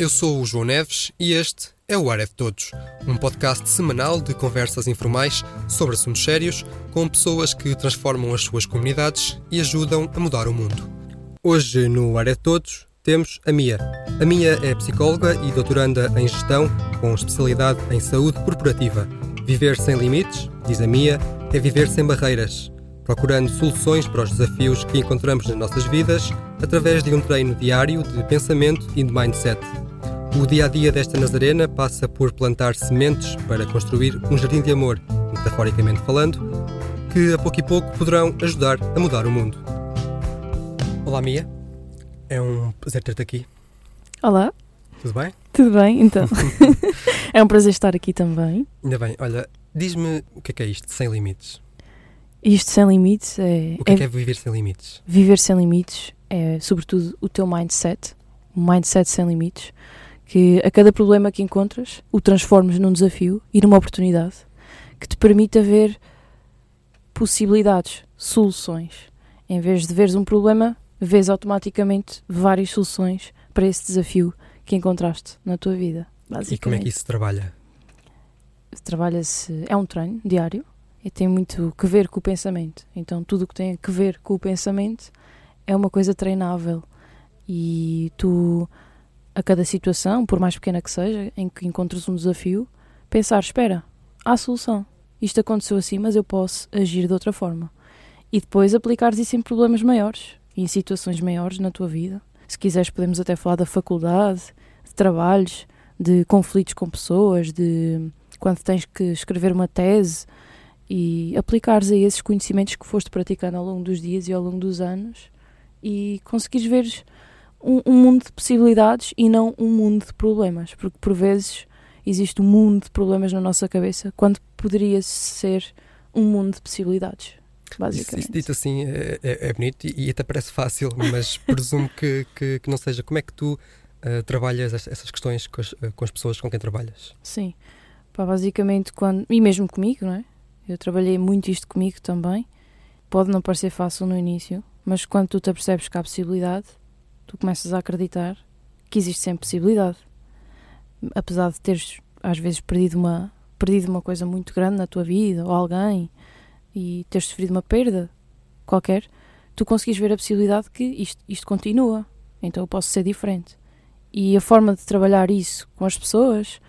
Eu sou o João Neves e este é o Ar de Todos, um podcast semanal de conversas informais sobre assuntos sérios com pessoas que transformam as suas comunidades e ajudam a mudar o mundo. Hoje no Ar de Todos temos a Mia. A Mia é psicóloga e doutoranda em gestão com especialidade em saúde corporativa. Viver sem limites, diz a Mia, é viver sem barreiras, procurando soluções para os desafios que encontramos nas nossas vidas através de um treino diário de pensamento e de mindset. O dia a dia desta Nazarena passa por plantar sementes para construir um jardim de amor, metaforicamente falando, que a pouco e pouco poderão ajudar a mudar o mundo. Olá, Mia. É um prazer ter-te aqui. Olá, Tudo bem? tudo bem? Então, é um prazer estar aqui também. Ainda bem. Olha, diz-me o que é que é isto, sem limites? Isto sem limites é, O que é, é que é viver sem limites? viver sem limites, é sobretudo o teu mindset, um mindset sem limites, que a cada problema que encontras o transformes num desafio e numa oportunidade que te permita ver possibilidades, soluções. Em vez de veres um problema, vês automaticamente várias soluções para esse desafio que encontraste na tua vida. E como é que isso se trabalha? trabalha-se, é um treino diário e tem muito que ver com o pensamento. Então, tudo o que tem que ver com o pensamento é uma coisa treinável. E tu, a cada situação, por mais pequena que seja, em que encontres um desafio, pensar: espera, há solução. Isto aconteceu assim, mas eu posso agir de outra forma. E depois aplicares isso em problemas maiores, em situações maiores na tua vida. Se quiseres, podemos até falar da faculdade, de trabalhos, de conflitos com pessoas, de quando tens que escrever uma tese e aplicares a esses conhecimentos que foste praticando ao longo dos dias e ao longo dos anos e conseguires ver um, um mundo de possibilidades e não um mundo de problemas, porque por vezes existe um mundo de problemas na nossa cabeça quando poderia ser um mundo de possibilidades, Isso, basicamente. isso dito assim é, é- é bonito e, e até parece fácil, mas presumo que, que, que não seja. Como é que tu ah, trabalhas es- essas questões com as, ah, com as pessoas com quem trabalhas? Sim. Pá, basicamente, quando. E mesmo comigo, não é? Eu trabalhei muito isto comigo também. Pode não parecer fácil no início, mas quando tu te apercebes que há possibilidade, tu começas a acreditar que existe sempre possibilidade. Apesar de teres, às vezes, perdido uma, perdido uma coisa muito grande na tua vida, ou alguém, e teres sofrido uma perda qualquer, tu conseguis ver a possibilidade que isto, isto continua. Então eu posso ser diferente. E a forma de trabalhar isso com as pessoas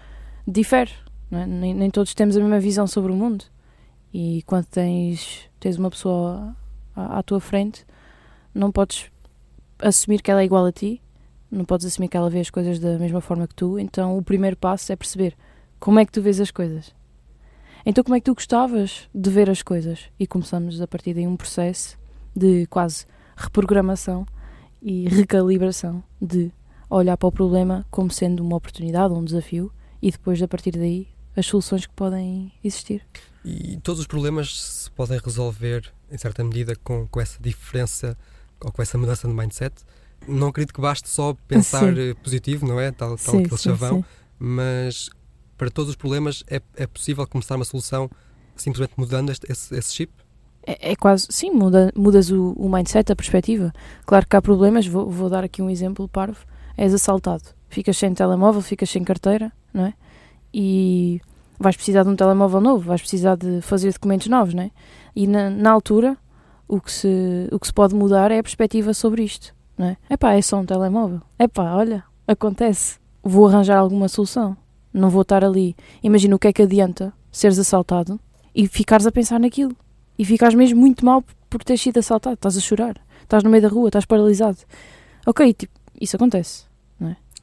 difere. é? Nem, nem todos temos a mesma visão sobre o mundo. E quando tens, tens uma pessoa à, à tua frente, não podes assumir que ela é igual a ti, não podes assumir que ela vê as coisas da mesma forma que tu. Então o primeiro passo é perceber como é que tu vês as coisas. Então como é que tu gostavas de ver as coisas? E começamos a partir daí um processo de quase reprogramação e recalibração de olhar para o problema como sendo uma oportunidade, um desafio e depois a partir daí as soluções que podem existir. E todos os problemas se podem resolver, em certa medida, com, com essa diferença ou com essa mudança de mindset. Não acredito que baste só pensar Sim. eh, positivo, não é? Tal, tal sim, aquele sim, chavão, mas para todos os problemas é, é possível começar uma solução simplesmente mudando este- esse, esse chip? É, é quase, sim, muda, mudas o, o mindset, a perspectiva. Claro que há problemas, vou, vou dar aqui um exemplo parvo. És assaltado, ficas sem telemóvel, ficas sem carteira, não é? E vais precisar de um telemóvel novo, vais precisar de fazer documentos novos, não é? E na, na altura, o que, se, o que se pode mudar é a perspectiva sobre isto, não é? Epá, é só um telemóvel. Epá, olha, acontece. Vou arranjar alguma solução. Não vou estar ali. Imagina o que é que adianta seres assaltado e ficares a pensar naquilo e ficas mesmo muito mal por teres sido assaltado, estás a chorar, estás no meio da rua, estás paralisado. Ok, tipo, isso acontece.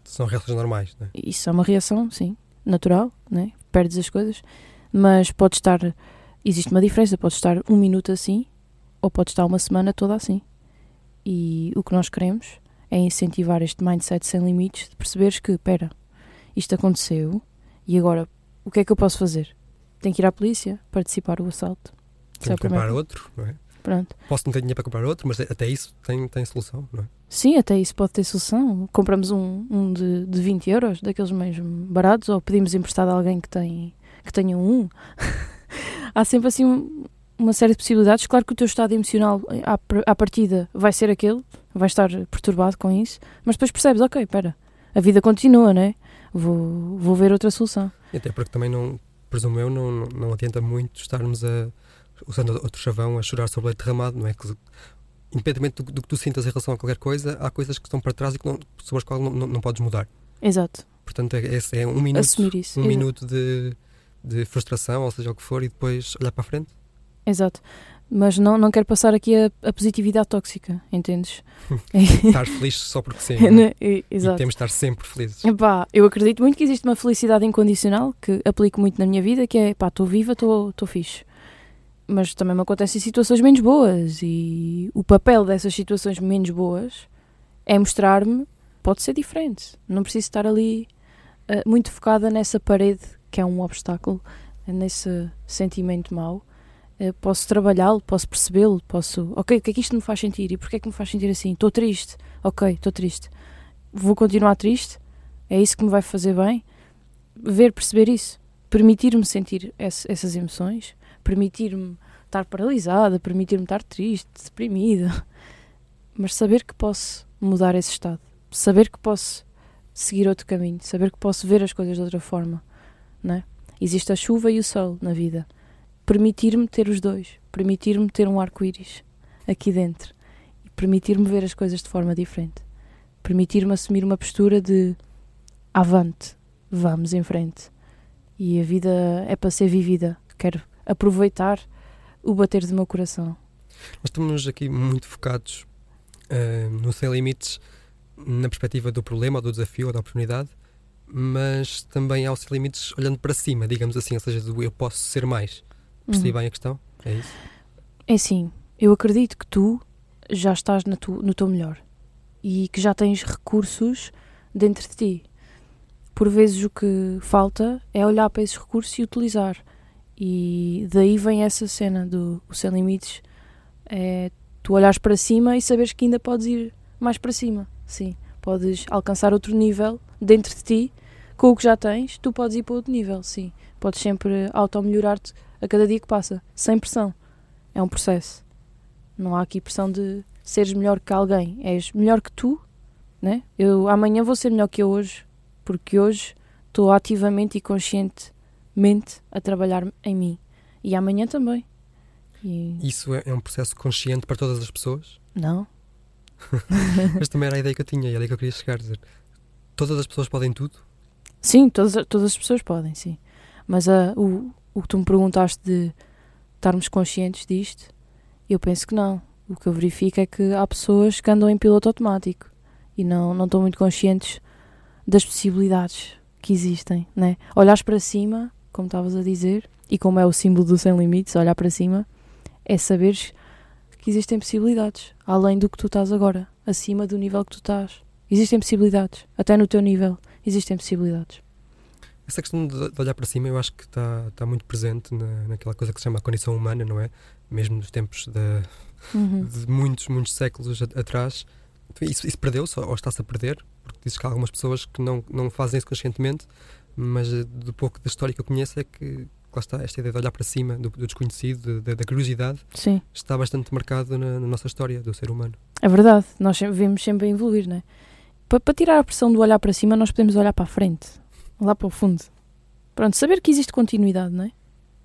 São reações normais, não é? Isso é uma reação, sim, natural, né? perdes as coisas, mas pode estar, existe uma diferença, pode estar um minuto assim ou pode estar uma semana toda assim. E o que nós queremos é incentivar este mindset sem limites de perceberes que, espera, isto aconteceu e agora o que é que eu posso fazer? Tenho que ir à polícia, participar do assalto. Tenho é que comprar outro, não é? Pronto. Posso não ter dinheiro para comprar outro, mas até isso tem, tem solução, não é? Sim, até isso pode ter solução. Compramos um, um de, de 20 euros, daqueles mesmo baratos, ou pedimos emprestado a alguém que, tem, que tenha um. Há sempre assim um- uma série de possibilidades. Claro que o teu estado emocional à, à partida vai ser aquele, vai estar perturbado com isso, mas depois percebes, ok, espera, a vida continua, né? Vou, vou ver outra solução. Até porque também não, presumo eu, não, não adianta muito estarmos a, usando outro chavão, a chorar sobre o leite derramado, não é? Que, independentemente do, do, que tu sintas em relação a qualquer coisa, há coisas que estão para trás e que não, sobre as quais não, não, não podes mudar. Exato. Portanto, é, é, é um minuto, um Exato. minuto de, de frustração, ou seja o que for, e depois olhar para a frente. Exato. Mas não, não quero passar aqui a, a positividade tóxica, entendes? estar feliz só porque sim. é? Né? E- E Exato. temos de estar sempre felizes. Epá, eu acredito muito que existe uma felicidade incondicional que aplico muito na minha vida, que é pá, estou viva, estou fixe. Mas também me acontecem situações menos boas e o papel dessas situações menos boas é mostrar-me pode ser diferente. Não preciso estar ali eh, muito focada nessa parede que é um obstáculo, nesse sentimento mau. Eh, posso trabalhá-lo, posso percebê-lo, posso. Ok, o que é que isto me faz sentir? E porquê é que me faz sentir assim? Estou triste. Ok, estou triste. Vou continuar triste? É isso que me vai fazer bem? Ver, perceber isso. Permitir-me sentir esse- essas emoções. Permitir-me estar paralisada. Permitir-me estar triste, deprimida. Mas saber que posso mudar esse estado. Saber que posso seguir outro caminho. Saber que posso ver as coisas de outra forma. Não é? Existe a chuva e o sol na vida. Permitir-me ter os dois. Permitir-me ter um arco-íris aqui dentro. E permitir-me ver as coisas de forma diferente. Permitir-me assumir uma postura de avante, vamos em frente. E a vida é para ser vivida. Quero aproveitar o bater do meu coração. Nós estamos aqui muito focados eh, no Sem Limites na perspectiva do problema, ou do desafio, ou da oportunidade, mas também há o Sem Limites olhando para cima, digamos assim, ou seja, do eu posso ser mais. Percebi Uhum. bem a questão? É isso? É assim, eu acredito que tu já estás na tu- no teu melhor e que já tens recursos dentro de ti. Por vezes o que falta é olhar para esses recursos e utilizar. E daí vem essa cena do sem limites. É tu olhares para cima e saberes que ainda podes ir mais para cima. Sim, podes alcançar outro nível dentro de ti com o que já tens. Tu podes ir para outro nível, sim. Podes sempre auto-melhorar-te a cada dia que passa, sem pressão é um processo. Não há aqui pressão de seres melhor que alguém. És melhor que tu, né? Eu amanhã vou ser melhor que eu hoje, porque hoje estou ativamente e conscientemente a trabalhar em mim. E amanhã também. E Isso é, é um processo consciente para todas as pessoas, não, mas também era a ideia que eu tinha e era aí que eu queria chegar. Dizer, todas as pessoas podem tudo? Sim, todas, todas as pessoas podem, sim. Mas ah, o, o que tu me perguntaste de estarmos conscientes disto, eu penso que não. O que eu verifico é que há pessoas que andam em piloto automático e não, não estão muito conscientes das possibilidades que existem, né? Olhares para cima, como estavas a dizer, e como é o símbolo do sem limites, olhar para cima, é saberes que existem possibilidades, além do que tu estás agora, acima do nível que tu estás. Existem possibilidades, até no teu nível existem possibilidades. Essa questão de, de olhar para cima eu acho que está, está muito presente na, naquela coisa que se chama a condição humana, não é? Mesmo nos tempos de, Uhum. de muitos, muitos séculos a- atrás. Isso, isso perdeu-se ou está-se a perder, porque dizes que há algumas pessoas que não, não fazem isso conscientemente, mas eh, do pouco da história que eu conheço é que, lá está, esta ideia de olhar para cima, do, do desconhecido, da, da curiosidade, Sim, está bastante marcado na, na nossa história do ser humano. é verdade. Nós sempre, vemos sempre a evoluir, não é? Para, para tirar a pressão do olhar para cima, nós podemos olhar para a frente, lá para o fundo. Pronto, saber que existe continuidade, não é?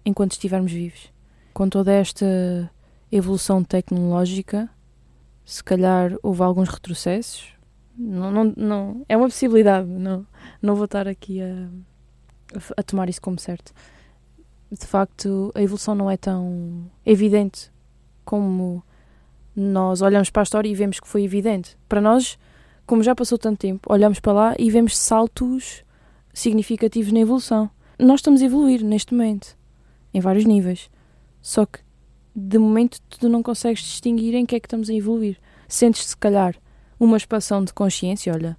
Enquanto estivermos vivos. Com toda esta evolução tecnológica, se calhar houve alguns retrocessos. Não, não, não, é uma possibilidade, não, não vou estar aqui a, a tomar isso como certo. De facto, a evolução não é tão evidente como nós olhamos para a história e vemos que foi evidente. Para nós, como já passou tanto tempo, olhamos para lá e vemos saltos significativos na evolução. Nós estamos a evoluir neste momento, em vários níveis. Só que, de momento, tu não consegues distinguir em que é que estamos a evoluir. Sentes, se calhar, uma expansão de consciência, olha,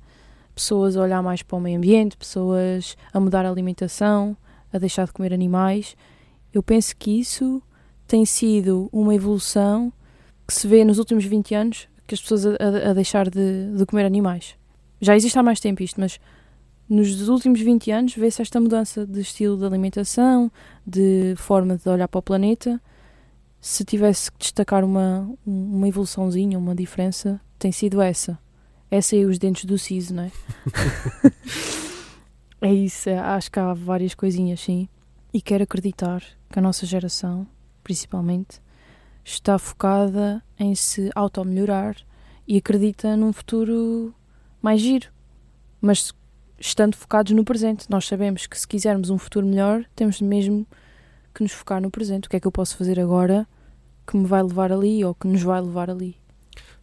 pessoas a olhar mais para o meio ambiente, pessoas a mudar a alimentação, a deixar de comer animais. Eu penso que isso tem sido uma evolução que se vê nos últimos 20 anos que as pessoas a, a- deixar de, de comer animais. Já existe há mais tempo isto, mas nos últimos 20 anos vê-se esta mudança de estilo de alimentação, de forma de olhar para o planeta. Se tivesse que destacar uma, uma evoluçãozinha, uma diferença, tem sido essa. Essa e os dentes do siso, não é? é isso, é, acho que há várias coisinhas, sim. E quero acreditar que a nossa geração, principalmente, está focada em se auto-melhorar e acredita num futuro mais giro. Mas estando focados no presente, nós sabemos que se quisermos um futuro melhor, temos mesmo que nos focar no presente. O que é que eu posso fazer agora que me vai levar ali ou que nos vai levar ali?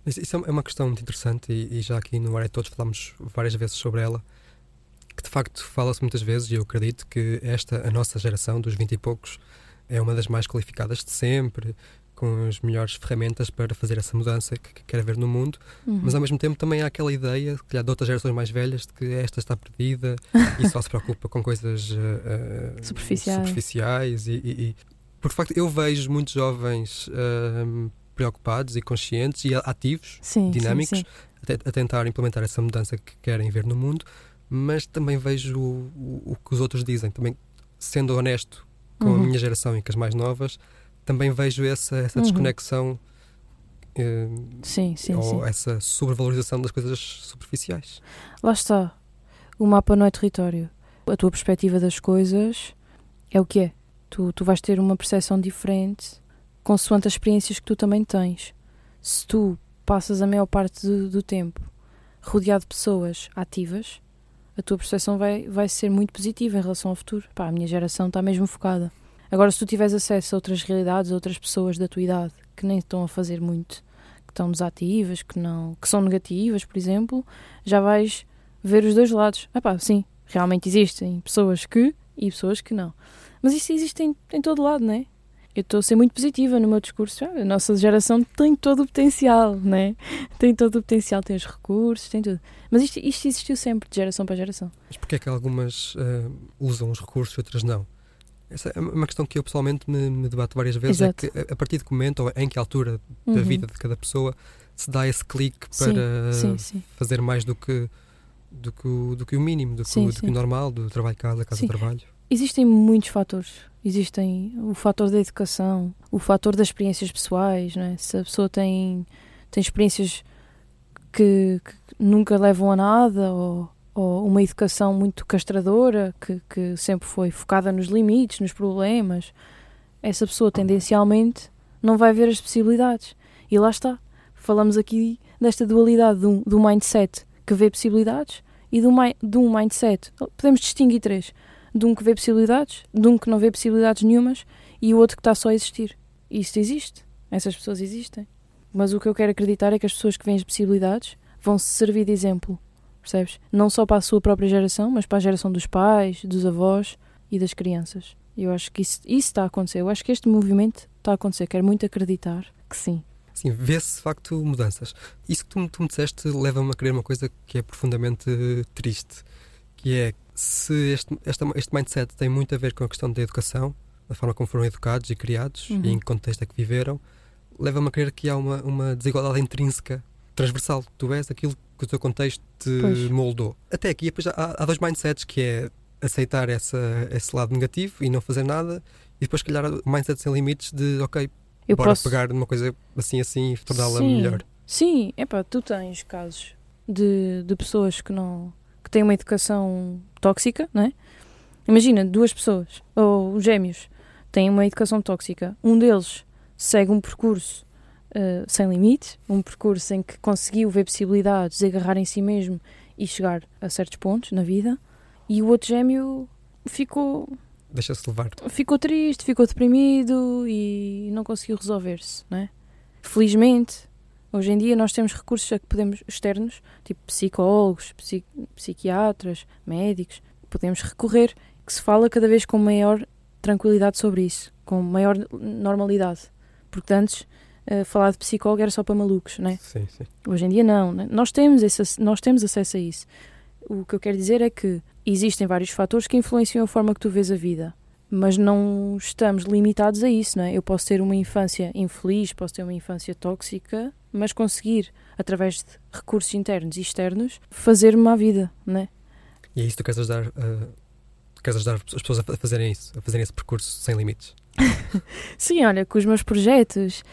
Isso é uma questão muito interessante e, já aqui no Área Todos falamos várias vezes sobre ela, que de facto fala-se muitas vezes e eu acredito que esta, a nossa geração dos 20 e poucos, é uma das mais qualificadas de sempre, com as melhores ferramentas para fazer essa mudança que, que quer ver no mundo, uhum. mas ao mesmo tempo também há aquela ideia, que há de outras gerações mais velhas, de que esta está perdida e só se preocupa com coisas uh, superficiais, superficiais e, e, e, por facto eu vejo muitos jovens uh, preocupados e conscientes e ativos, sim, dinâmicos, sim, sim. A, a, tentar implementar essa mudança que querem ver no mundo, mas também vejo o, o, o que os outros dizem, também sendo honesto com uhum. a minha geração e com as mais novas, também vejo essa, essa uhum. desconexão eh, sim, sim, ou sim. essa sobrevalorização das coisas superficiais. Lá está. O mapa não é território. A tua perspectiva das coisas é o que é. Tu, tu vais ter uma percepção diferente consoante as experiências que tu também tens. Se tu passas a maior parte do, do tempo rodeado de pessoas ativas, a tua percepção vai, vai ser muito positiva em relação ao futuro. Pá, a minha geração está mesmo focada. Agora, se tu tiveres acesso a outras realidades, a outras pessoas da tua idade que nem estão a fazer muito, que estão desativas, que, não, que são negativas, por exemplo, já vais ver os dois lados. Ah pá, sim, realmente existem pessoas que e pessoas que não. Mas isso existe em, em todo lado, não é? Eu estou a ser muito positiva no meu discurso. Ah, a nossa geração tem todo o potencial, né? Tem todo o potencial, tem os recursos, tem tudo. Mas isto, isto existiu sempre, de geração para geração. Mas porquê é que algumas uh, usam os recursos e outras não? Essa é uma questão que eu pessoalmente me, me debato várias vezes. É Exato. É que a partir de que momento ou em que altura da uhum. vida de cada pessoa se dá esse clique para sim, sim, fazer mais do que, do que, o, do que o mínimo, do que, sim, do que o normal, do trabalho-casa, casa-trabalho. Existem muitos fatores. Existem o fator da educação, o fator das experiências pessoais. Não é? Se a pessoa tem, tem experiências que, que nunca levam a nada ou ou uma educação muito castradora, que, que sempre foi focada nos limites, nos problemas, essa pessoa tendencialmente não vai ver as possibilidades. E lá está. Falamos aqui desta dualidade do, do mindset que vê possibilidades e do, de um mindset. Podemos distinguir três: de um que vê possibilidades, de um que não vê possibilidades nenhumas e o outro que está só a existir. Isto existe. Essas pessoas existem. Mas o que eu quero acreditar é que as pessoas que veem as possibilidades vão se servir de exemplo percebes? Não só para a sua própria geração, mas para a geração dos pais, dos avós e das crianças. Eu acho que isso, isso está a acontecer. Eu acho que este movimento está a acontecer. Quero muito acreditar que sim. Sim, vê-se de facto mudanças. Isso que tu, tu me disseste leva-me a querer uma coisa que é profundamente triste, que é se este, esta, este mindset tem muito a ver com a questão da educação, da forma como foram educados e criados uhum. e em que contexto é que viveram, leva-me a crer que há uma, uma desigualdade intrínseca, transversal. Tu és aquilo que o teu contexto te pois. moldou. Até aqui depois há, há dois mindsets que é aceitar essa, esse lado negativo e não fazer nada e depois calhar o mindset sem limites de ok, eu bora posso... pegar numa coisa assim assim e torná-la melhor. Sim, é pá, tu tens casos de, de pessoas que não que têm uma educação tóxica, não é? Imagina, duas pessoas, ou gêmeos, têm uma educação tóxica. Um deles segue um percurso uh, sem limites, um percurso em que conseguiu ver possibilidades, agarrar em si mesmo e chegar a certos pontos na vida, e o outro gêmeo ficou. Deixa-se levar. Ficou triste, ficou deprimido e não conseguiu resolver-se, não é? Felizmente, hoje em dia nós temos recursos a que podemos, externos, tipo psicólogos, psiqui psiquiatras, médicos, podemos recorrer, que se fala cada vez com maior tranquilidade sobre isso, com maior normalidade. Porque antes uh, falar de psicólogo era só para malucos, né? Sim, sim. Hoje em dia não, né? nós temos esse, nós temos acesso a isso. O que eu quero dizer é que existem vários fatores que influenciam a forma que tu vês a vida, mas não estamos limitados a isso, não é? Eu posso ter uma infância infeliz, posso ter uma infância tóxica, mas conseguir através de recursos internos e externos fazer-me vida, não é? E é isso que tu queres ajudar, uh, queres ajudar as pessoas a fazerem isso, a fazerem esse percurso sem limites? Sim, olha, com os meus projetos,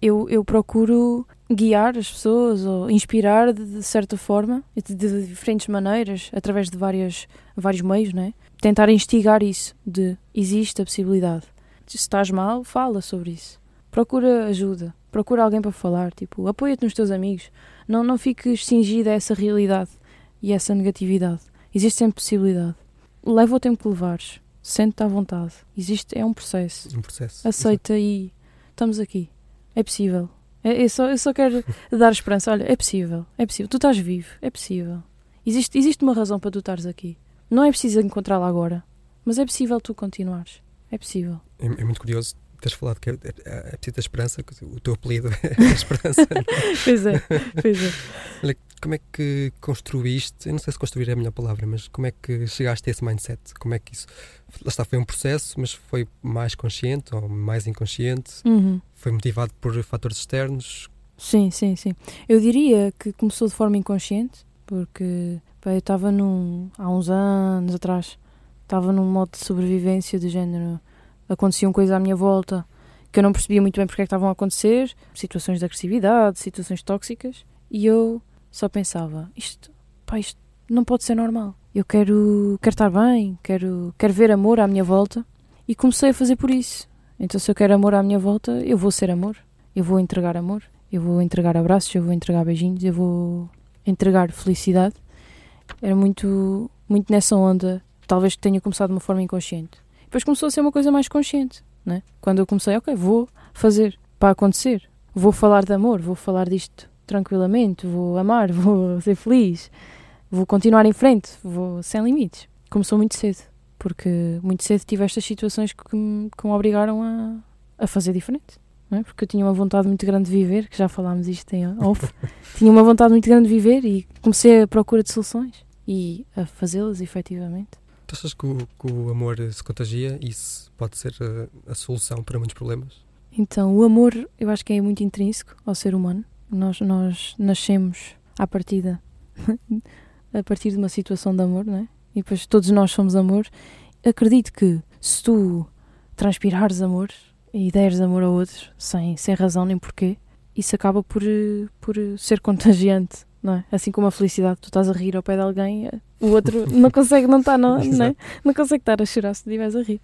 eu, eu procuro guiar as pessoas ou inspirar de, de certa forma, de, de, diferentes maneiras, através de várias, vários meios, não é? Tentar instigar isso de existe a possibilidade. Se estás mal, fala sobre isso. Procura ajuda, procura alguém para falar, tipo, apoia-te nos teus amigos. Não, não fiques cingida a essa realidade e essa negatividade. Existe sempre possibilidade. Leva o tempo que levares. Sente-te à vontade. Existe, é um processo. Um processo. Aceita Exato. e estamos aqui. É possível. É, eu, só, eu só quero dar esperança. Olha, é possível. É possível. Tu estás vivo. É possível. Existe, existe uma razão para tu estares aqui. Não é preciso encontrá-la agora. Mas é possível tu continuares. É possível. É, é muito curioso teres falado que é, é, é preciso da esperança, o teu apelido é a esperança. pois é, pois é. Olha, como é que construíste, eu não sei se construir é a melhor palavra, mas como é que chegaste a esse mindset? Como é que isso, lá está, foi um processo, mas foi mais consciente ou mais inconsciente? Uhum. Foi motivado por fatores externos? Sim, sim, sim. Eu diria que começou de forma inconsciente, porque pá, eu estava num, há uns anos atrás, estava num modo de sobrevivência de género, aconteciam coisas à minha volta que eu não percebia muito bem porque é que estavam a acontecer, situações de agressividade, situações tóxicas, e eu só pensava, isto, pá, isto não pode ser normal. Eu quero, quero estar bem, quero, quero ver amor à minha volta. E comecei a fazer por isso. Então, se eu quero amor à minha volta, eu vou ser amor. Eu vou entregar amor. Eu vou entregar abraços, eu vou entregar beijinhos, eu vou entregar felicidade. Era muito, muito nessa onda. Talvez tenha começado de uma forma inconsciente. Depois começou a ser uma coisa mais consciente. Né? Quando eu comecei, ok, vou fazer para acontecer. Vou falar de amor, vou falar disto tranquilamente, vou amar, vou ser feliz, vou continuar em frente, vou sem limites. Começou muito cedo, porque muito cedo tive estas situações que me, que me obrigaram a, a fazer diferente. É? Porque eu tinha uma vontade muito grande de viver, que já falámos isto em off. tinha uma vontade muito grande de viver e comecei a procura de soluções e a fazê-las efetivamente. Tu achas que o, que o, amor se contagia e isso pode ser a, a solução para muitos problemas? Então, o amor eu acho que é muito intrínseco ao ser humano. Nós, nós nascemos à partida a partir de uma situação de amor, não é? E depois todos nós somos amor. Acredito que se tu transpirares amor e deres amor a outros sem, sem razão nem porquê, isso acaba por, por ser contagiante, não é? Assim como a felicidade, tu estás a rir ao pé de alguém, o outro não consegue não estar, não, não, é? não consegue estar a chorar se estiveres a rir.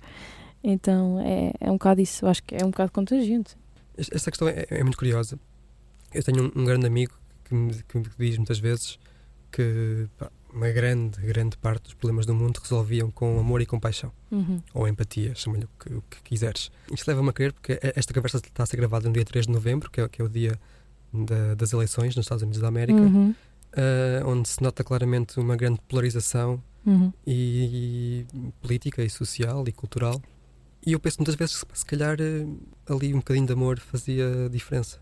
Então é, é um bocado isso, eu acho que é um bocado contagiante. Esta questão é, é muito curiosa, eu tenho um, um grande amigo que me, que me, diz muitas vezes que pá, uma grande, grande parte dos problemas do mundo resolviam com amor e compaixão. Uhum. Ou empatia, chama-lhe o que, o que quiseres. Isto leva-me a crer, porque esta conversa está a ser gravada no dia 3 de novembro, que é, que é o dia da, das eleições nos Estados Unidos da América, uhum. uh, onde se nota claramente uma grande polarização uhum. e, e, política e social e cultural. E eu penso muitas vezes que se calhar eh, ali um bocadinho de amor fazia diferença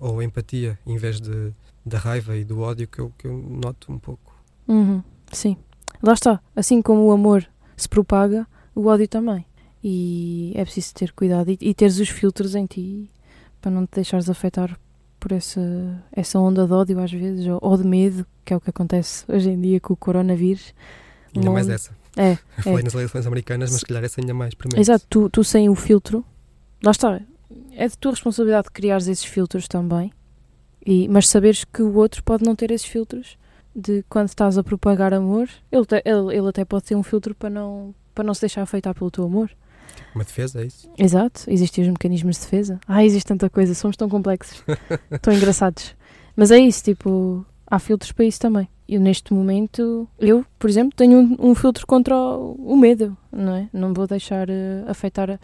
ou empatia em vez de, da raiva e do ódio que eu, que eu noto um pouco. Uhum, sim. Lá está. Assim como o amor se propaga, o ódio também. E é preciso ter cuidado e, e teres os filtros em ti para não te deixares afetar por essa, essa onda de ódio às vezes, ou, ou de medo, que é o que acontece hoje em dia com o coronavírus. Ainda mais essa. É. Eu falei é. nas eleições americanas, mas se calhar essa ainda mais para Exato, tu, tu sem o filtro, lá está, é de tua responsabilidade criar esses filtros também, e, mas saberes que o outro pode não ter esses filtros de quando estás a propagar amor, ele, te, ele, ele até pode ter um filtro para não, para não se deixar afetar pelo teu amor. Uma defesa, é isso? Exato, existem os mecanismos de defesa. Ah, existe tanta coisa, somos tão complexos, tão engraçados. Mas é isso, tipo, há filtros para isso também. Eu, neste momento, eu, por exemplo, tenho um, um filtro contra o, o, medo, não é? Não vou deixar uh, afetar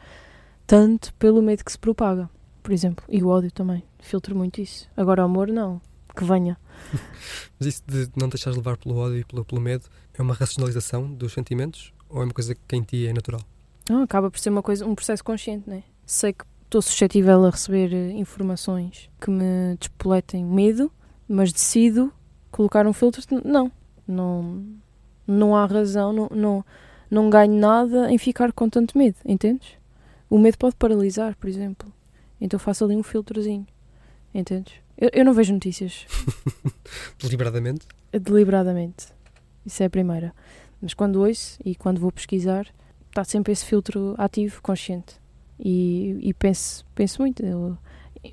tanto pelo medo que se propaga, por exemplo. E o ódio também. Filtro muito isso. Agora o amor, não. Que venha. Mas isso de não deixares levar pelo ódio e pelo, pelo medo é uma racionalização dos sentimentos ou é uma coisa que em ti é natural? Não, acaba por ser uma coisa, um processo consciente, não é? Sei que estou suscetível a receber eh, informações que me despoletem medo, mas decido colocar um filtro. Não, não, não há razão, não, não, não ganho nada em ficar com tanto medo, entendes? O medo pode paralisar, por exemplo. Então faço ali um filtrozinho. Entendes? Eu, eu não vejo notícias. Deliberadamente? Deliberadamente. Isso é a primeira. Mas quando ouço e quando vou pesquisar, está sempre esse filtro ativo, consciente. E, e penso, penso muito. Eu,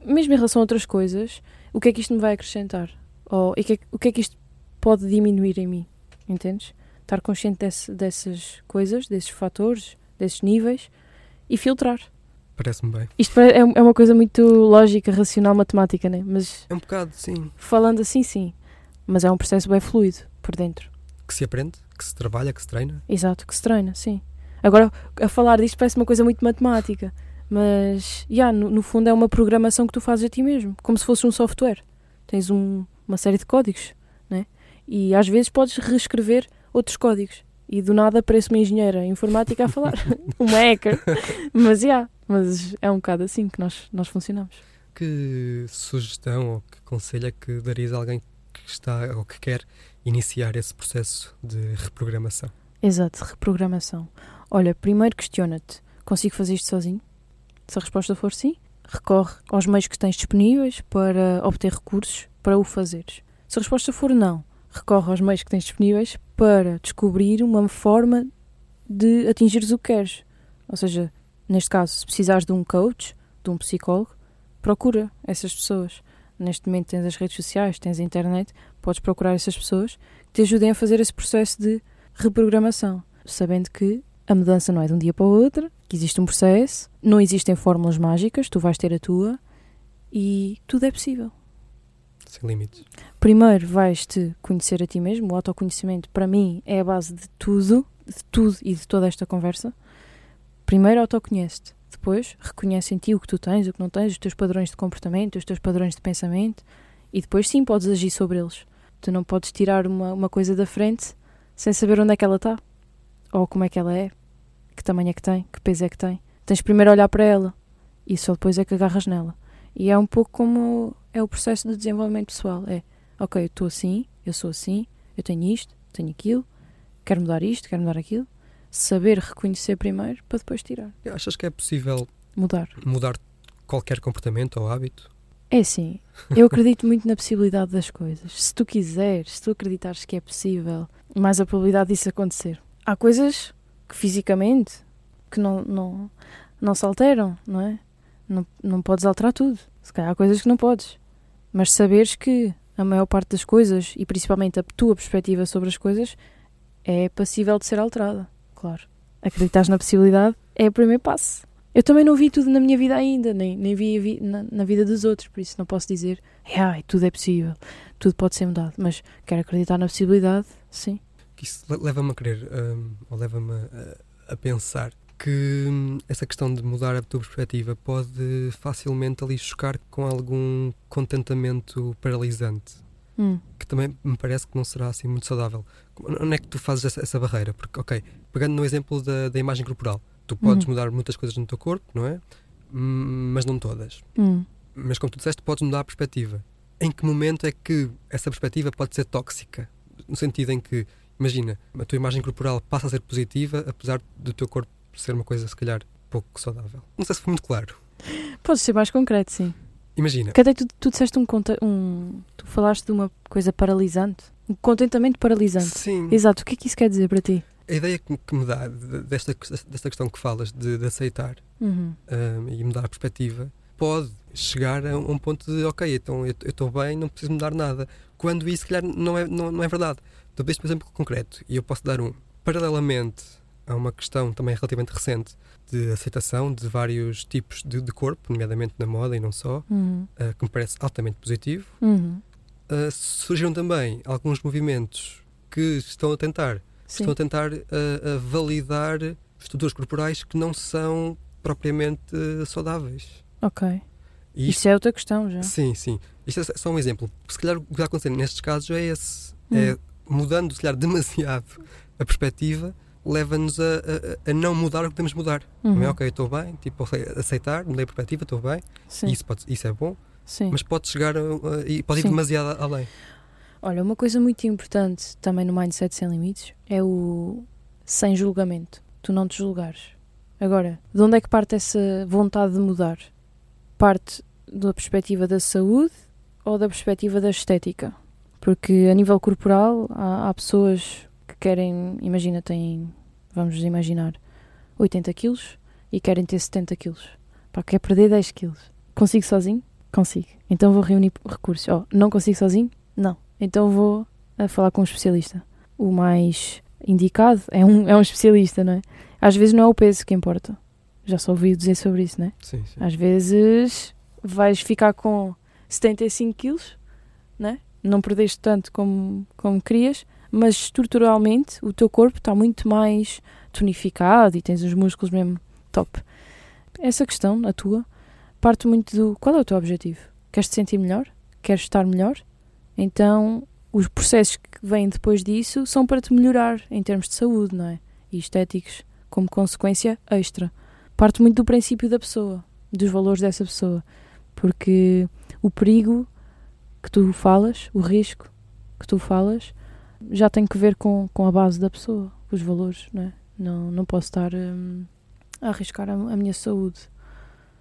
mesmo em relação a outras coisas, o que é que isto me vai acrescentar? Ou e que é, o que é que isto pode diminuir em mim? Entendes? Estar consciente desse, dessas coisas, desses fatores, desses níveis e filtrar. Parece-me bem. Isto é, é uma coisa muito lógica, racional, matemática, né? Mas É um bocado, sim. falando assim, sim. Mas é um processo bem fluido por dentro. Que se aprende, que se trabalha, que se treina. Exato, que se treina, sim. Agora, a falar disto parece uma coisa muito matemática. Mas, yeah, no, no fundo, é uma programação que tu fazes a ti mesmo. Como se fosse um software. Tens um- uma série de códigos, né? E às vezes podes reescrever outros códigos. E do nada aparece uma engenheira informática a falar. uma hacker. Mas, yeah, mas é um bocado assim que nós, nós funcionamos. Que sugestão ou que conselho é que darias a alguém que está ou que quer iniciar esse processo de reprogramação? Exato, reprogramação. Olha, primeiro questiona-te: consigo fazer isto sozinho? Se a resposta for sim, recorre aos meios que tens disponíveis para obter recursos para o fazeres. Se a resposta for não, recorre aos meios que tens disponíveis para descobrir uma forma de atingires o que queres. Ou seja, neste caso, se precisares de um coach, de um psicólogo, procura essas pessoas. Neste momento tens as redes sociais, tens a internet, podes procurar essas pessoas que te ajudem a fazer esse processo de reprogramação, sabendo que a mudança não é de um dia para o outro, que existe um processo, não existem fórmulas mágicas, tu vais ter a tua e tudo é possível. Sem limites. Primeiro vais-te conhecer a ti mesmo, o autoconhecimento para mim é a base de tudo, de tudo e de toda esta conversa. Primeiro autoconhece-te, depois reconhece em ti o que tu tens, o que não tens, os teus padrões de comportamento, os teus padrões de pensamento e depois sim podes agir sobre eles. Tu não podes tirar uma, uma coisa da frente sem saber onde é que ela está ou como é que ela é, que tamanho é que tem, que peso é que tem. Tens primeiro a olhar para ela e só depois é que agarras nela. E é um pouco como é o processo de desenvolvimento pessoal. É, ok, eu estou assim, eu sou assim, eu tenho isto, tenho aquilo, quero mudar isto, quero mudar aquilo. Saber reconhecer primeiro para depois tirar. Achas que é possível Mudar. mudar qualquer comportamento ou hábito? É assim, eu acredito muito na possibilidade das coisas. Se tu quiseres, se tu acreditares que é possível, mais a probabilidade disso acontecer. Há coisas que fisicamente que não, não, não se alteram, não é? Não, não podes alterar tudo. Se calhar há coisas que não podes. Mas saberes que a maior parte das coisas, e principalmente a tua perspectiva sobre as coisas, é passível de ser alterada. Claro. Acreditares na possibilidade é o primeiro passo. Eu também não vi tudo na minha vida ainda, nem, nem vi, vi na, na vida dos outros, por isso não posso dizer, ai, tudo é possível, tudo pode ser mudado. Mas quero acreditar na possibilidade, sim. Isso le- leva-me a crer, hum, ou leva-me a, a pensar que hum, essa questão de mudar a tua perspectiva pode facilmente ali chocar com algum contentamento paralisante. Hum, que também me parece que não será assim muito saudável. Onde é que tu fazes essa, essa barreira? Porque, ok, pegando no exemplo da, da imagem corporal, tu podes Uhum. mudar muitas coisas no teu corpo, não é? Hum, Mas não todas. hum, Mas como tu disseste, podes mudar a perspectiva. Em que momento é que essa perspectiva pode ser tóxica? No sentido em que, imagina, a tua imagem corporal passa a ser positiva, apesar do teu corpo ser uma coisa, se calhar, pouco saudável. Não sei se foi muito claro. pode ser mais concreto, sim. Imagina, até tu, tu disseste um, um. Tu falaste de uma coisa paralisante. Um contentamento paralisante. sim, Exato, o que é que isso quer dizer para ti? a ideia que, que me dá de- desta, desta questão que falas, de, de aceitar Uhum. hum, e mudar a perspectiva, pode chegar a um ponto de, ok, então eu estou bem, não preciso mudar nada. Quando isso, se calhar, não é, não, não é verdade. Então, por exemplo concreto, e eu posso dar um. Paralelamente a uma questão também relativamente recente de aceitação de vários tipos de, de corpo, nomeadamente na moda e não só, Uhum. uh, que me parece altamente positivo, Uhum. uh, surgiram também alguns movimentos que estão a tentar Sim. estão a tentar uh, a validar estruturas corporais que não são propriamente saudáveis. Ok. E Isso é outra questão já. Sim, sim. Isto é só um exemplo. Se calhar o que está acontecendo nestes casos é esse. Hum. É mudando, se calhar, demasiado a perspectiva, leva-nos a, a- a não mudar o que podemos mudar. Não é? Uhum. Ok, estou bem, tipo, aceitar, mudei a perspectiva, estou bem, Sim. isso, pode, isso é bom, Sim. mas pode chegar e pode ir Sim. demasiado além. Olha, uma coisa muito importante também no Mindset Sem Limites é o sem julgamento. Tu não te julgares. Agora, de onde é que parte essa vontade de mudar? Parte da perspectiva da saúde ou da perspectiva da estética? Porque a nível corporal há, há pessoas querem, imagina, têm, vamos imaginar, 80 quilos e querem ter 70 quilos. Pá, quer perder 10 quilos. Consigo sozinho? Consigo. Então vou reunir recursos. Oh, não consigo sozinho? Não. Então vou a falar com um especialista. O mais indicado é um, é um especialista, não é? Às vezes não é o peso que importa. Já só ouvi dizer sobre isso, não é? Sim, sim. Às vezes vais ficar com 75 quilos, né? não perdeste tanto como, como querias, mas estruturalmente o teu corpo está muito mais tonificado e tens os músculos mesmo top. Essa questão, a tua, parte muito do qual é o teu objetivo? Queres te sentir melhor? Queres estar melhor? Então, os processos que vêm depois disso são para te melhorar em termos de saúde, não é? E estéticos, como consequência extra. Parte muito do princípio da pessoa, dos valores dessa pessoa, porque o perigo que tu falas, o risco que tu falas, já tem que ver com, com a base da pessoa, os valores, não é? Não, não posso estar hum, a arriscar a, a minha saúde.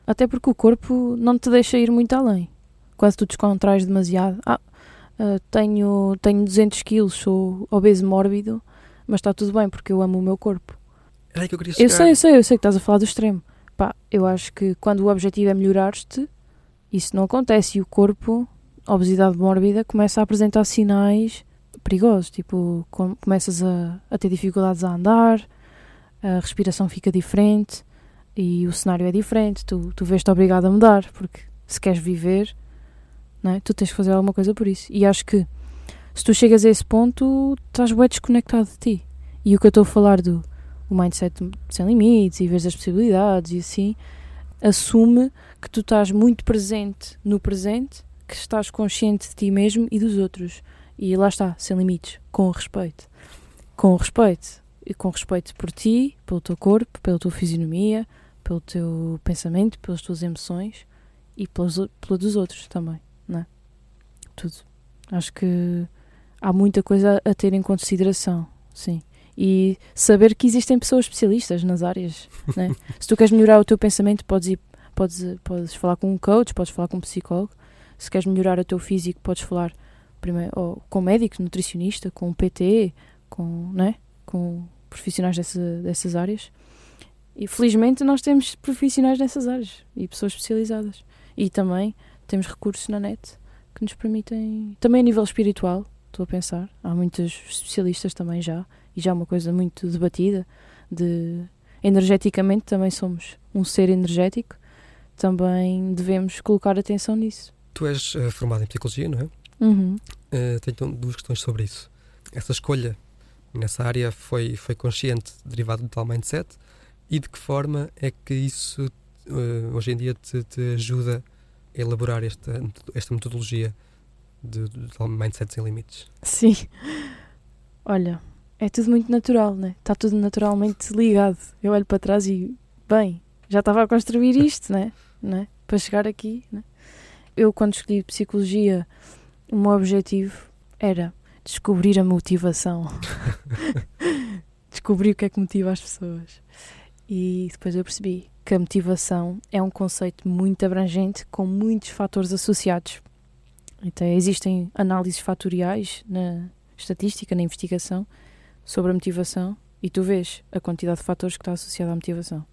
Até porque o corpo não te deixa ir muito além. Quando tu descontrais demasiado, ah, uh, tenho, tenho 200 quilos, sou obeso mórbido, mas está tudo bem porque eu amo o meu corpo. Era aí que eu queria Eu sei, eu sei, eu sei que estás a falar do extremo. Pá, eu acho que quando o objetivo é melhorar-te, isso não acontece e o corpo, a obesidade mórbida, começa a apresentar sinais perigosos. Tipo, com- começas a, a ter dificuldades a andar, a respiração fica diferente e o cenário é diferente. Tu, tu vês-te obrigado a mudar porque se queres viver, não é? tu tens que fazer alguma coisa por isso. E acho que se tu chegas a esse ponto, estás bem desconectado de ti. E o que eu estou a falar do o mindset sem limites e vês as possibilidades e assim, assume que tu estás muito presente no presente, que estás consciente de ti mesmo e dos outros. E lá está, sem limites, com respeito. Com respeito. E com respeito por ti, pelo teu corpo, pela tua fisionomia, pelo teu pensamento, pelas tuas emoções e pelos, pela dos outros também, não é? Tudo. Acho que há muita coisa a ter em consideração, sim. E saber que existem pessoas especialistas nas áreas, né? Se tu queres melhorar o teu pensamento, podes ir, podes, podes falar com um coach, podes falar com um psicólogo. Se queres melhorar o teu físico, podes falar primeiro ou com um médico, nutricionista, com PT, com, né? com profissionais dessa, dessas áreas. E felizmente nós temos profissionais nessas áreas e pessoas especializadas. E também temos recursos na net que nos permitem, também a nível espiritual, estou a pensar, há muitos especialistas também já, e já é uma coisa muito debatida, de energeticamente também somos um ser energético, também devemos colocar atenção nisso. Tu és eh, formado em psicologia, não é? Uhum. Eh, tenho duas questões sobre isso. Essa escolha nessa área foi, foi consciente, derivado do tal mindset? E de que forma é que isso eh, hoje em dia te, te ajuda a elaborar esta, esta metodologia de, do tal mindset sem limites? Sim. Olha, é tudo muito natural, né? Está tudo naturalmente ligado. Eu olho para trás e, bem, já estava a construir isto, né? né? Para chegar aqui, né? Eu, quando escolhi psicologia, o meu objetivo era descobrir a motivação. descobrir o que é que motiva as pessoas. E depois eu percebi que a motivação é um conceito muito abrangente com muitos fatores associados. Então, existem análises fatoriais na estatística, na investigação, sobre a motivação e tu vês a quantidade de fatores que está associada à motivação.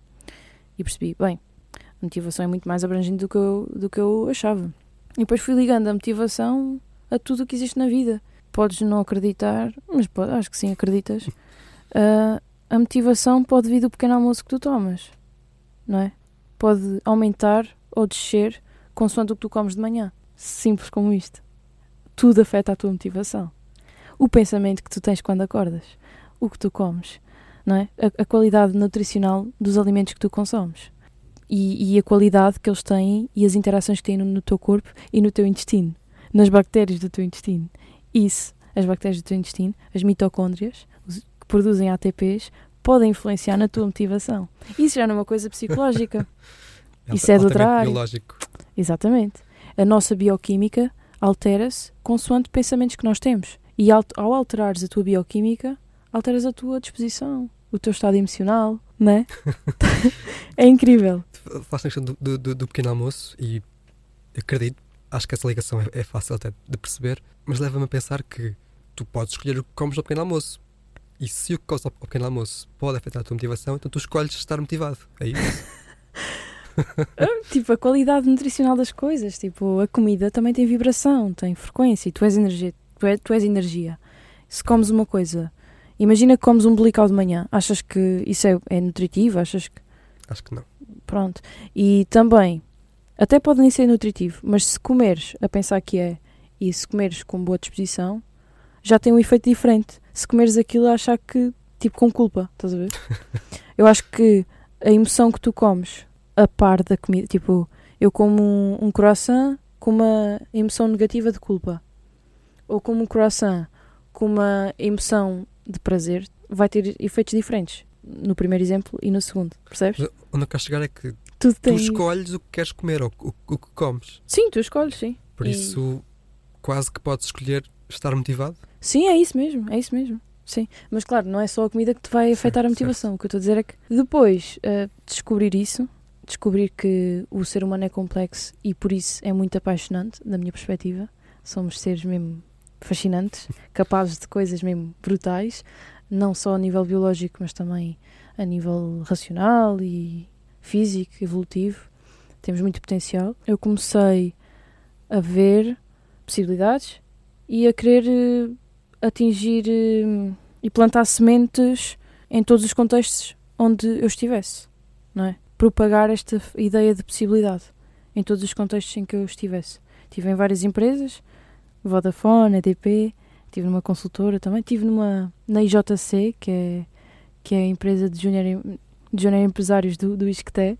E percebi, bem, a motivação é muito mais abrangente do que eu, do que eu achava. E depois fui ligando a motivação a tudo o que existe na vida. Podes não acreditar, mas pode, acho que sim, acreditas. Ah, a motivação pode vir do pequeno almoço que tu tomas, não é? Pode aumentar ou descer consoante o que tu comes de manhã. Simples como isto. Tudo afeta a tua motivação. O pensamento que tu tens quando acordas, o que tu comes, não é? A, a qualidade nutricional dos alimentos que tu consomes e, e a qualidade que eles têm e as interações que têm no, no teu corpo e no teu intestino, nas bactérias do teu intestino. Isso, as bactérias do teu intestino, as mitocôndrias, que produzem ATPs, podem influenciar na tua motivação. Isso já não é uma coisa psicológica. Isso é de outra biológico. Exatamente. A nossa bioquímica altera-se consoante pensamentos que nós temos. E ao alterares a tua bioquímica, alteras a tua disposição, o teu estado emocional, não é? é incrível. Falaste na questão do, do- do- do pequeno almoço e acredito, acho que essa ligação é, é fácil até de perceber, mas leva-me a pensar que tu podes escolher o que comes ao pequeno almoço. E se o que comes ao pequeno almoço pode afetar a tua motivação, então tu escolhes estar motivado. É isso? Ah, tipo, a qualidade nutricional das coisas. Tipo, a comida também tem vibração, tem frequência e tu és energia. Tu, é, tu és energia. Se comes uma coisa, imagina que comes um belical de manhã, achas que isso é, é nutritivo? Achas que. Acho que não. Pronto. E também, até pode nem ser nutritivo, mas se comeres a pensar que é e se comeres com boa disposição, já tem um efeito diferente. Se comeres aquilo a achar que, tipo, com culpa, estás a ver? Eu acho que a emoção que tu comes a par da comida, tipo, eu como um, um croissant com uma emoção negativa de culpa, ou como um croissant com uma emoção de prazer, vai ter efeitos diferentes no primeiro exemplo e no segundo, percebes? Onde eu quero chegar é que Tudo tu tem. escolhes o que queres comer ou o, o que comes. Sim, tu escolhes, sim. Por E- isso, quase que podes escolher estar motivado. Sim, é isso mesmo, é isso mesmo. Sim, mas claro, não é só a comida que te vai afetar a Certo, motivação. O que eu estou a dizer é que depois eh, descobrir isso, descobrir que o ser humano é complexo e por isso é muito apaixonante, da minha perspectiva. Somos seres mesmo fascinantes, capazes de coisas mesmo brutais, não só a nível biológico, mas também a nível racional e físico, evolutivo. Temos muito potencial. Eu comecei a ver possibilidades e a querer eh, atingir eh, e plantar sementes em todos os contextos onde eu estivesse, não é? Propagar esta ideia de possibilidade em todos os contextos em que eu estivesse. Estive em várias empresas, Vodafone, EDP, estive numa consultora também, estive numa, na IJC, que é, que é a empresa de júnior em- de júnior empresários do, do ISCTE.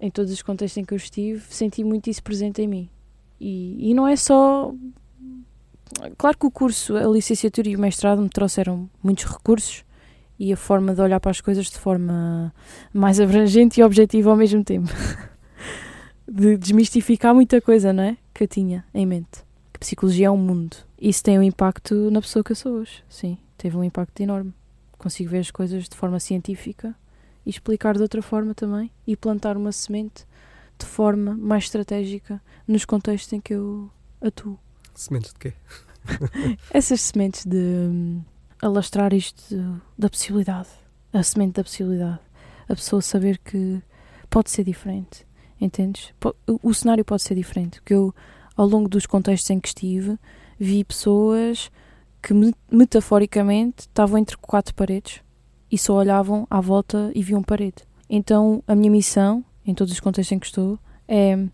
Em todos os contextos em que eu estive, senti muito isso presente em mim. E, e não é só Claro que o curso, a licenciatura e o mestrado me trouxeram muitos recursos e a forma de olhar para as coisas de forma mais abrangente e objetiva ao mesmo tempo. de desmistificar muita coisa, não é? Que eu tinha em mente. Que psicologia é um mundo. Isso tem um impacto na pessoa que eu sou hoje. Sim, teve um impacto enorme. Consigo ver as coisas de forma científica e explicar de outra forma também e plantar uma semente de forma mais estratégica nos contextos em que eu atuo Sementes de quê? essas sementes de hum, alastrar isto de- da possibilidade, a semente da possibilidade, a pessoa saber que pode ser diferente, entendes? O, o cenário pode ser diferente, porque eu, ao longo dos contextos em que estive, vi pessoas que me- metaforicamente estavam entre quatro paredes e só olhavam à volta e viam parede. Então, a minha missão, em todos os contextos em que estou, é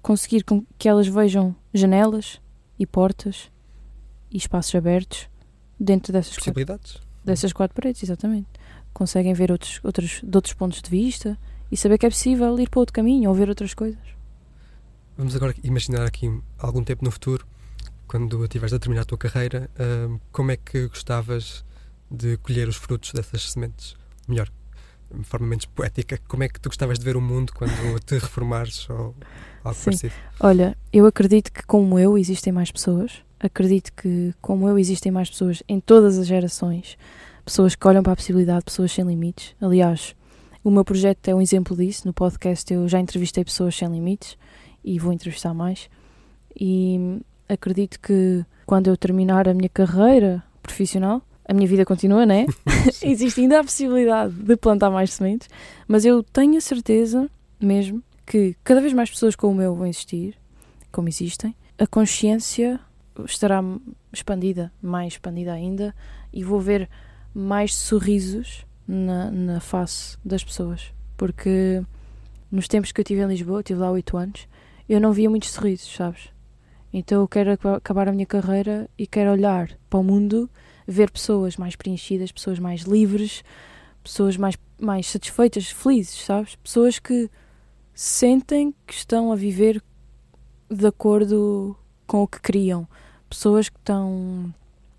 conseguir que elas vejam janelas e portas e espaços abertos dentro dessas quatro, Possibilidades? dessas quatro paredes, exatamente. Conseguem ver outros, outros, de outros pontos de vista e saber que é possível ir para outro caminho ou ver outras coisas. Vamos agora imaginar aqui algum tempo no futuro, quando estiveres a terminar a tua carreira, hum, como é que gostavas de colher os frutos dessas sementes? Melhor, de forma menos poética, como é que tu gostavas de ver o mundo quando te reformares ou algo Sim. parecido? Olha, eu acredito que como eu existem mais pessoas. Acredito que como eu existem mais pessoas em todas as gerações. Pessoas que olham para a possibilidade, pessoas sem limites. Aliás, o meu projeto é um exemplo disso. No podcast eu já entrevistei pessoas sem limites e vou entrevistar mais. E acredito que quando eu terminar a minha carreira profissional, a minha vida continua, né? Existe ainda a possibilidade de plantar mais sementes, mas eu tenho a certeza mesmo que cada vez mais pessoas como eu vão existir, como existem, a consciência estará expandida, mais expandida ainda, e vou ver mais sorrisos na, na face das pessoas. Porque nos tempos que eu estive em Lisboa, eu estive lá oito anos, eu não via muitos sorrisos, sabes? Então eu quero aca- acabar a minha carreira e quero olhar para o mundo, ver pessoas mais preenchidas, pessoas mais livres, pessoas mais, mais satisfeitas, felizes, sabes? Pessoas que sentem que estão a viver de acordo com o que queriam. Pessoas que estão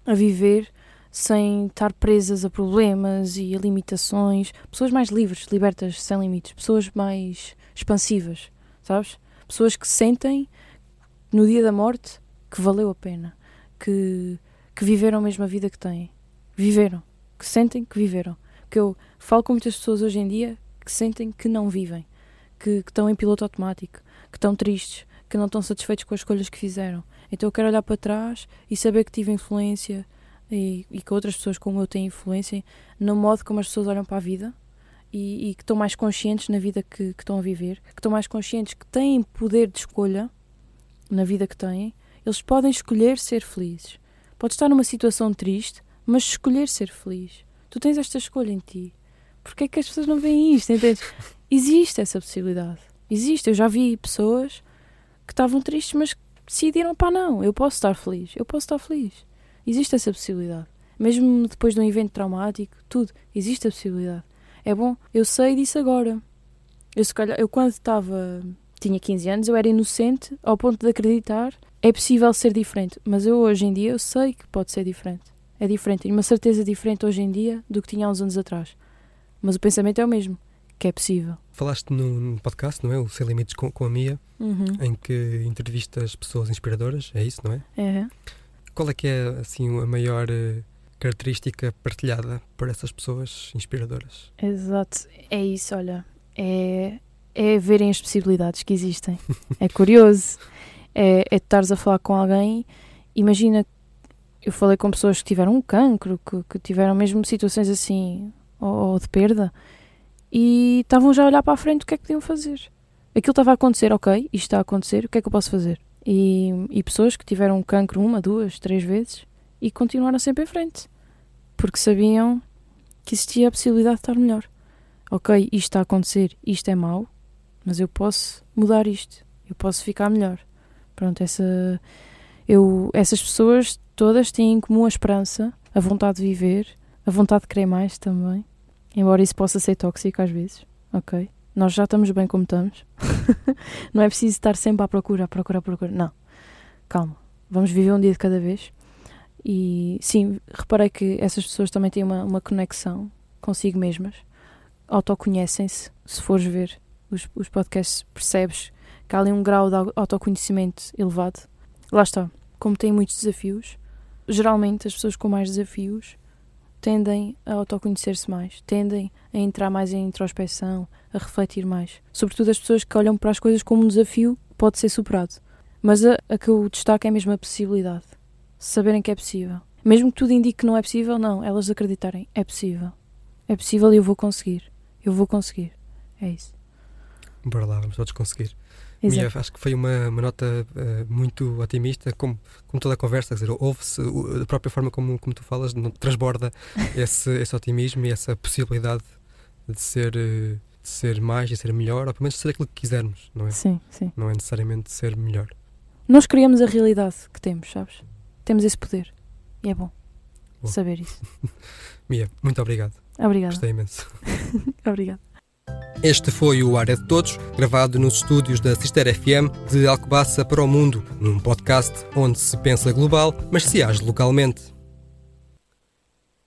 a viver sem estar presas a problemas e a limitações. Pessoas mais livres, libertas, sem limites. Pessoas mais expansivas, sabes? Pessoas que sentem no dia da morte que valeu a pena. Que, que viveram a vida que têm. Viveram. Que sentem que viveram. Que eu falo com muitas pessoas hoje em dia que sentem que não vivem. Que, que estão em piloto automático. Que estão tristes. Que não estão satisfeitos com as escolhas que fizeram. Então eu quero olhar para trás e saber que tive influência e, e que outras pessoas como eu têm influência no modo como as pessoas olham para a vida e, e que estão mais conscientes na vida que, que estão a viver, que estão mais conscientes que têm poder de escolha na vida que têm, eles podem escolher ser felizes. Podes estar numa situação triste, mas escolher ser feliz. Tu tens esta escolha em ti. Porquê é que as pessoas não veem isto? Entendes? Existe essa possibilidade. Existe. Eu já vi pessoas que estavam tristes, mas decidiram, pá, não, eu posso estar feliz. Eu posso estar feliz. Existe essa possibilidade. Mesmo depois de um evento traumático, tudo, existe a possibilidade. É bom, eu sei disso agora. Eu, se calhar, eu quando estava, tinha 15 anos, eu era inocente ao ponto de acreditar é possível ser diferente, mas eu hoje em dia eu sei que pode ser diferente. É diferente, tenho uma certeza diferente hoje em dia do que tinha há uns anos atrás. Mas o pensamento é o mesmo, que é possível. Falaste no podcast, não é? O Sem Limites com, com a Mia, uhum. em que entrevistas pessoas inspiradoras, é isso, não é? É. Qual é que é, assim, a maior uh, característica partilhada por essas pessoas inspiradoras? Exato, é isso, olha. É, é verem as possibilidades que existem. é curioso. É, é estares a falar com alguém, imagina, eu falei com pessoas que tiveram um cancro, que, que tiveram mesmo situações assim, ou, ou de perda, e estavam já a olhar para a frente o que é que podiam fazer. Aquilo estava a acontecer, ok, isto está a acontecer, o que é que eu posso fazer? E, e pessoas que tiveram um cancro uma, duas, três vezes e continuaram sempre em frente, porque sabiam que existia a possibilidade de estar melhor. Ok, isto está a acontecer, isto é mau, mas eu posso mudar isto, eu posso ficar melhor. Pronto, essa, eu, essas pessoas todas têm em comum a esperança, a vontade de viver, a vontade de querer mais também. Embora isso possa ser tóxico às vezes, ok? Nós já estamos bem como estamos. não é preciso estar sempre à procura, à procura, à procura. Não. Calma. Vamos viver um dia de cada vez. E sim, reparei que essas pessoas também têm uma, uma conexão consigo mesmas. Autoconhecem-se. Se fores ver os, os podcasts, percebes que há ali um grau de autoconhecimento elevado. Lá está. Como têm muitos desafios, geralmente as pessoas com mais desafios tendem a autoconhecer-se mais, tendem a entrar mais em introspeção, a refletir mais. Sobretudo as pessoas que olham para as coisas como um desafio pode ser superado. Mas a, a que eu destaco é mesmo a possibilidade. Saberem que é possível. Mesmo que tudo indique que não é possível, não. Elas acreditarem. É possível. É possível e eu vou conseguir. Eu vou conseguir. É isso. Bora lá, vamos todos conseguir. Mia, acho que foi uma, uma nota uh, muito otimista, como, como toda a conversa, quer dizer, ouve-se, da própria forma como, como tu falas, não, transborda esse, esse otimismo e essa possibilidade de ser, uh, de ser mais e ser melhor, ou pelo menos ser aquilo que quisermos, não é? Sim, sim. Não é necessariamente ser melhor. Nós criamos a realidade que temos, sabes? Temos esse poder. E é bom, bom. saber isso. Mia, muito obrigado. Obrigada. Gostei imenso. Obrigada. Este foi o Área de Todos, gravado nos estúdios da Cister FM de Alcobaça para o Mundo, num podcast onde se pensa global, mas se age localmente.